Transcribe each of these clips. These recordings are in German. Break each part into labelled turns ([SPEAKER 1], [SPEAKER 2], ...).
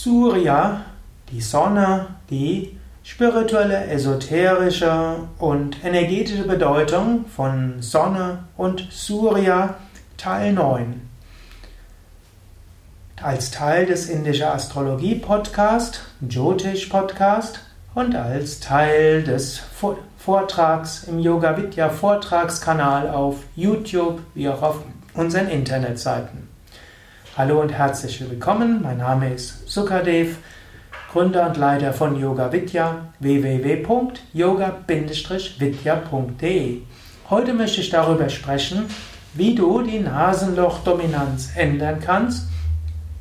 [SPEAKER 1] Surya, die Sonne, die spirituelle, esoterische und energetische Bedeutung von Sonne und Surya, Teil 9. Als Teil des Indische Astrologie Podcast, Jyotish Podcast und als Teil des Vortrags im Yoga Vidya Vortragskanal auf YouTube wie auch auf unseren Internetseiten. Hallo und herzlich willkommen. Mein Name ist Sukadev, Gründer und Leiter von Yoga Vidya www.yoga-vidya.de. Heute möchte ich darüber sprechen, wie du die Nasenlochdominanz ändern kannst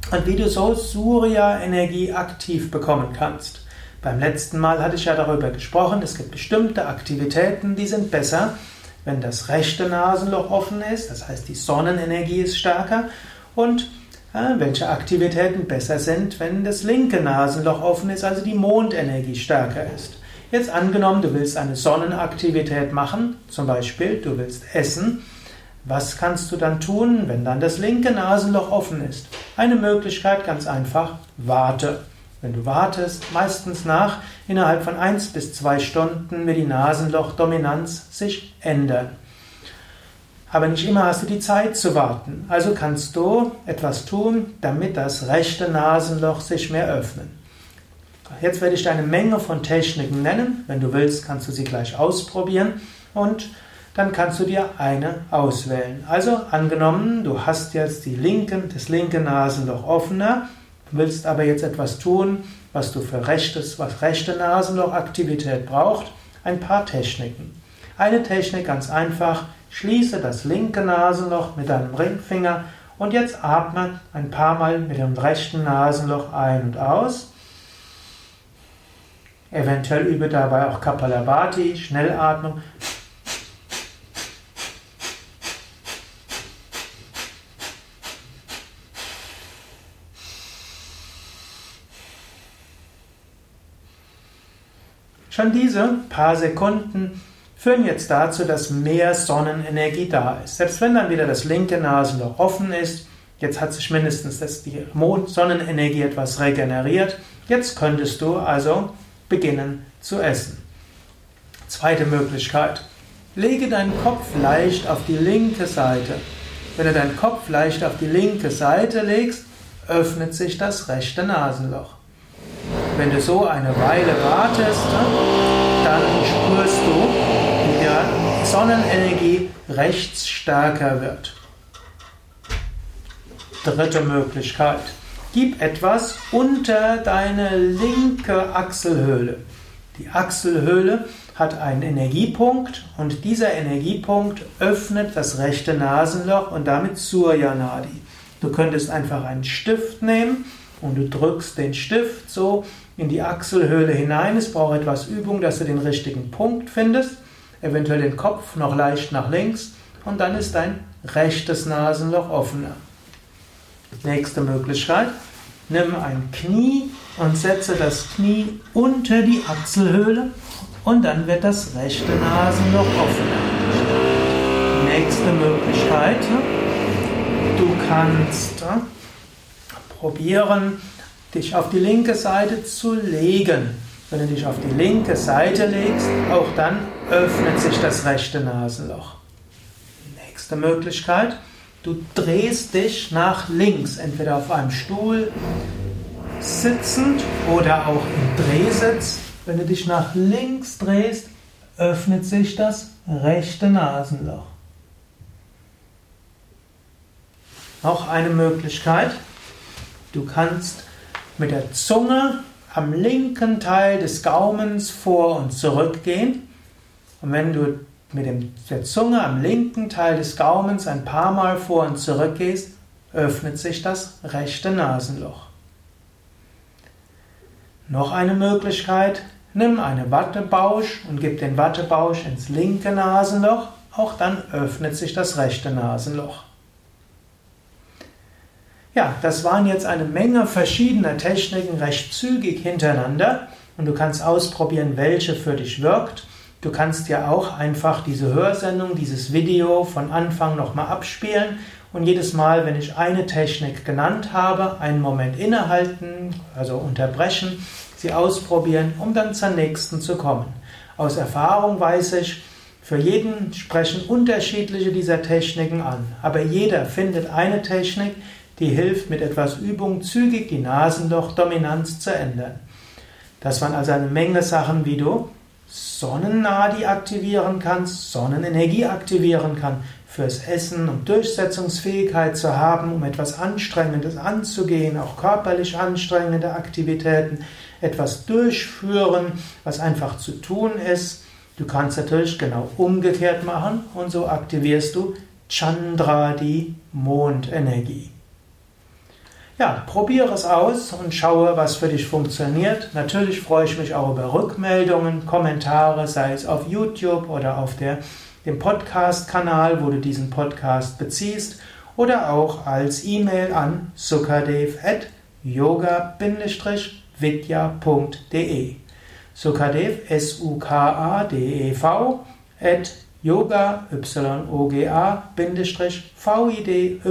[SPEAKER 1] und wie du so Surya-Energie aktiv bekommen kannst. Beim letzten Mal hatte ich ja darüber gesprochen, es gibt bestimmte Aktivitäten, die sind besser, wenn das rechte Nasenloch offen ist, das heißt die Sonnenenergie ist stärker und welche Aktivitäten besser sind, wenn das linke Nasenloch offen ist, also die Mondenergie stärker ist. Jetzt angenommen, du willst eine Sonnenaktivität machen, zum Beispiel du willst essen. Was kannst du dann tun, wenn dann das linke Nasenloch offen ist? Eine Möglichkeit ganz einfach, warte. Wenn du wartest, meistens nach, innerhalb von eins bis zwei Stunden wird die Nasenlochdominanz sich ändern. Aber nicht immer hast du die Zeit zu warten. Also kannst du etwas tun, damit das rechte Nasenloch sich mehr öffnet. Jetzt werde ich dir eine Menge von Techniken nennen. Wenn du willst, kannst du sie gleich ausprobieren und dann kannst du dir eine auswählen. Also angenommen, du hast jetzt die linken, das linke Nasenloch offener, willst aber jetzt etwas tun, was du für rechtes, was rechte Nasenlochaktivität braucht, ein paar Techniken. Eine Technik ganz einfach, Schließe das linke Nasenloch mit deinem Ringfinger und jetzt atme ein paar Mal mit dem rechten Nasenloch ein und aus. Eventuell übe dabei auch Kapalabhati, Schnellatmung. Schon diese paar Sekunden führen jetzt dazu, dass mehr Sonnenenergie da ist. Selbst wenn dann wieder das linke Nasenloch offen ist, jetzt hat sich mindestens das, die Sonnenenergie etwas regeneriert, jetzt könntest du also beginnen zu essen. Zweite Möglichkeit. Lege deinen Kopf leicht auf die linke Seite. Wenn du deinen Kopf leicht auf die linke Seite legst, öffnet sich das rechte Nasenloch. Wenn du so eine Weile wartest, dann spürst du, Sonnenenergie rechts stärker wird. Dritte Möglichkeit. Gib etwas unter deine linke Achselhöhle. Die Achselhöhle hat einen Energiepunkt und dieser Energiepunkt öffnet das rechte Nasenloch und damit Surya Nadi. Du könntest einfach einen Stift nehmen und du drückst den Stift so in die Achselhöhle hinein. Es braucht etwas Übung, dass du den richtigen Punkt findest eventuell den Kopf noch leicht nach links und dann ist dein rechtes Nasenloch offener. Nächste Möglichkeit. Nimm ein Knie und setze das Knie unter die Achselhöhle und dann wird das rechte Nasenloch offener. Nächste Möglichkeit. Du kannst äh, probieren, dich auf die linke Seite zu legen. Wenn du dich auf die linke Seite legst, auch dann öffnet sich das rechte Nasenloch. Nächste Möglichkeit, du drehst dich nach links, entweder auf einem Stuhl sitzend oder auch im Drehsitz. Wenn du dich nach links drehst, öffnet sich das rechte Nasenloch. Auch eine Möglichkeit, du kannst mit der Zunge am linken Teil des Gaumens vor und zurück gehen. Und wenn du mit der Zunge am linken Teil des Gaumens ein paar Mal vor und zurück gehst, öffnet sich das rechte Nasenloch. Noch eine Möglichkeit, nimm eine Wattebausch und gib den Wattebausch ins linke Nasenloch, auch dann öffnet sich das rechte Nasenloch. Ja, das waren jetzt eine Menge verschiedener Techniken recht zügig hintereinander und du kannst ausprobieren, welche für dich wirkt. Du kannst ja auch einfach diese Hörsendung, dieses Video von Anfang nochmal abspielen Und jedes Mal, wenn ich eine Technik genannt habe, einen Moment innehalten, also unterbrechen, sie ausprobieren, um dann zur nächsten zu kommen. Aus Erfahrung weiß ich, für jeden sprechen unterschiedliche dieser Techniken an, aber jeder findet eine Technik, die hilft mit etwas Übung zügig die Nasenlochdominanz zu ändern. Das waren also eine Menge Sachen, wie du Sonnennadi aktivieren kannst, Sonnenenergie aktivieren kannst, fürs Essen, um Durchsetzungsfähigkeit zu haben, um etwas Anstrengendes anzugehen, auch körperlich anstrengende Aktivitäten, etwas durchführen, was einfach zu tun ist. Du kannst natürlich genau umgekehrt machen und so aktivierst du Chandra, die Mondenergie. Ja, probiere es aus und schaue, was für dich funktioniert. Natürlich freue ich mich auch über Rückmeldungen, Kommentare, sei es auf YouTube oder auf der, dem Podcast-Kanal, wo du diesen Podcast beziehst, oder auch als E-Mail an sukadev at yoga-vidya.de. Sukadev, S-U-K-A-D-E-V, at yoga, y-o-g-a, v-i-d-y-a.de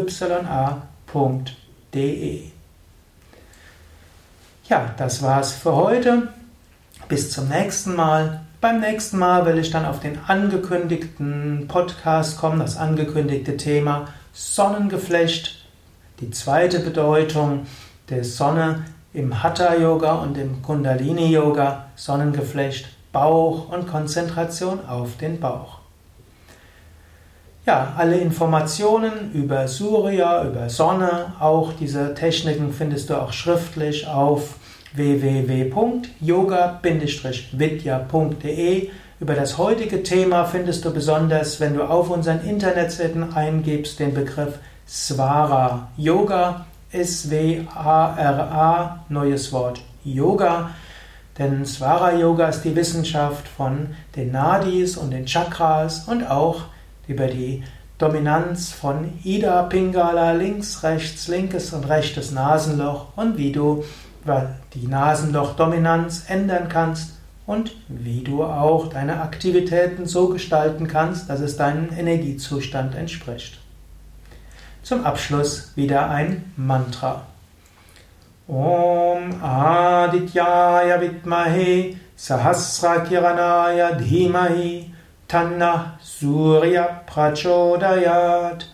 [SPEAKER 1] www.yoga-vidya.de. Ja, das war's für heute. Bis zum nächsten Mal. Beim nächsten Mal will ich dann auf den angekündigten Podcast kommen, das angekündigte Thema Sonnengeflecht, die zweite Bedeutung der Sonne im Hatha Yoga und im Kundalini Yoga, Sonnengeflecht, Bauch und Konzentration auf den Bauch. Ja, alle Informationen über Surya, über Sonne, auch diese Techniken findest du auch schriftlich auf www.yoga-vidya.de. Über das heutige Thema findest du besonders, wenn du auf unseren Internetseiten eingibst, den Begriff Swara. Yoga, S-W-A-R-A, neues Wort Yoga. Denn Swara Yoga ist die Wissenschaft von den Nadis und den Chakras und auch über die Dominanz von Ida Pingala links, rechts, linkes und rechtes Nasenloch und wie du die Nasenlochdominanz ändern kannst und wie du auch deine Aktivitäten so gestalten kannst, dass es deinem Energiezustand entspricht. Zum Abschluss wieder ein Mantra. Om Adityaya Vidmahe Sahasra Kiranaya Dhimahi Tanna Surya Prachodayat.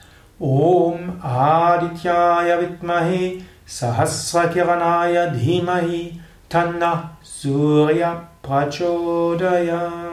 [SPEAKER 1] Om Adityaya Vidmahi Sahasrakiranaya Dhimahi. Tanna Surya Prachodayat